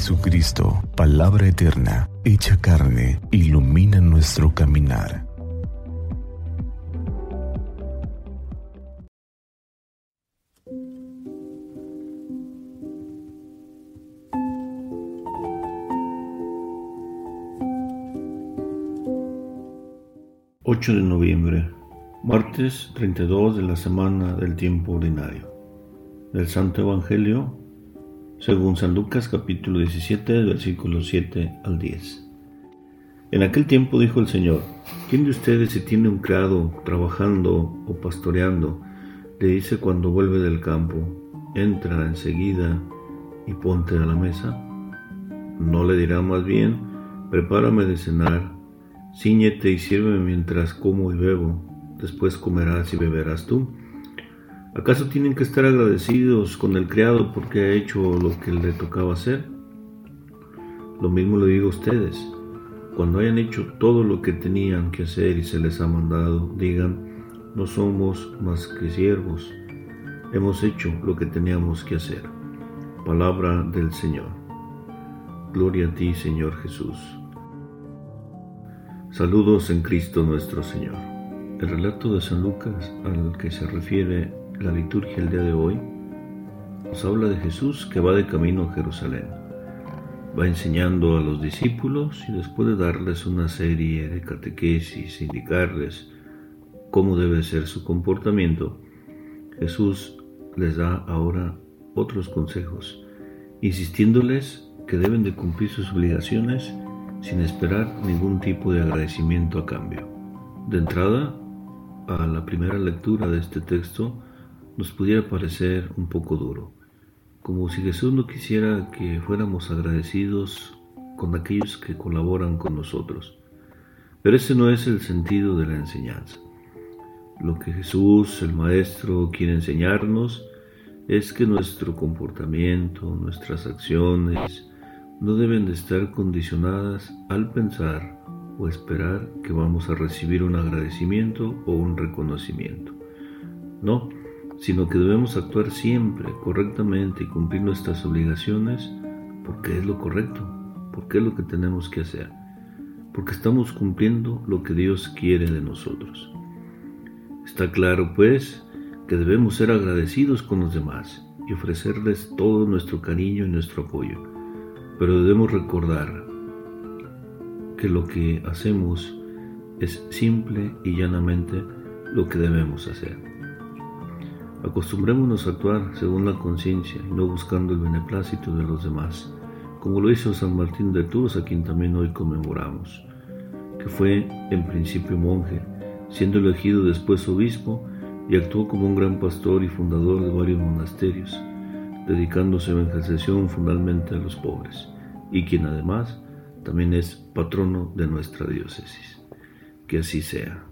Jesucristo, palabra eterna, hecha carne, ilumina nuestro caminar. ...8 de noviembre... ...martes 32 de la semana del tiempo ordinario... ...del Santo Evangelio según San Lucas capítulo 17, versículos 7 al 10. En aquel tiempo dijo el Señor, ¿quién de ustedes si tiene un criado trabajando o pastoreando, le dice cuando vuelve del campo, entra enseguida y ponte a la mesa? ¿No le dirá más bien, prepárame de cenar, ciñete y sírveme mientras como y bebo, después comerás y beberás tú? ¿Acaso tienen que estar agradecidos con el criado porque ha hecho lo que le tocaba hacer? Lo mismo le digo a ustedes. Cuando hayan hecho todo lo que tenían que hacer y se les ha mandado, digan, no somos más que siervos. Hemos hecho lo que teníamos que hacer. Palabra del Señor. Gloria a ti, Señor Jesús. Saludos en Cristo nuestro Señor. El relato de San Lucas al que se refiere la liturgia el día de hoy nos habla de Jesús que va de camino a Jerusalén. Va enseñando a los discípulos y después de darles una serie de catequesis, indicarles cómo debe ser su comportamiento, Jesús les da ahora otros consejos, insistiéndoles que deben de cumplir sus obligaciones sin esperar ningún tipo de agradecimiento a cambio. De entrada, a la primera lectura de este texto, nos pudiera parecer un poco duro, como si Jesús no quisiera que fuéramos agradecidos con aquellos que colaboran con nosotros. Pero ese no es el sentido de la enseñanza. Lo que Jesús, el Maestro, quiere enseñarnos es que nuestro comportamiento, nuestras acciones, no deben de estar condicionadas al pensar o esperar que vamos a recibir un agradecimiento o un reconocimiento. No, sino que debemos actuar siempre correctamente y cumplir nuestras obligaciones porque es lo correcto, porque es lo que tenemos que hacer, porque estamos cumpliendo lo que Dios quiere de nosotros. Está claro, pues, que debemos ser agradecidos con los demás y ofrecerles todo nuestro cariño y nuestro apoyo, pero debemos recordar que lo que hacemos es simple y llanamente lo que debemos hacer. Acostumbrémonos a actuar según la conciencia y no buscando el beneplácito de los demás, como lo hizo San Martín de Tours, a quien también hoy conmemoramos, que fue en principio monje, siendo elegido después obispo y actuó como un gran pastor y fundador de varios monasterios, dedicándose a evangelización fundamentalmente a los pobres, y quien además también es patrono de nuestra diócesis. Que así sea.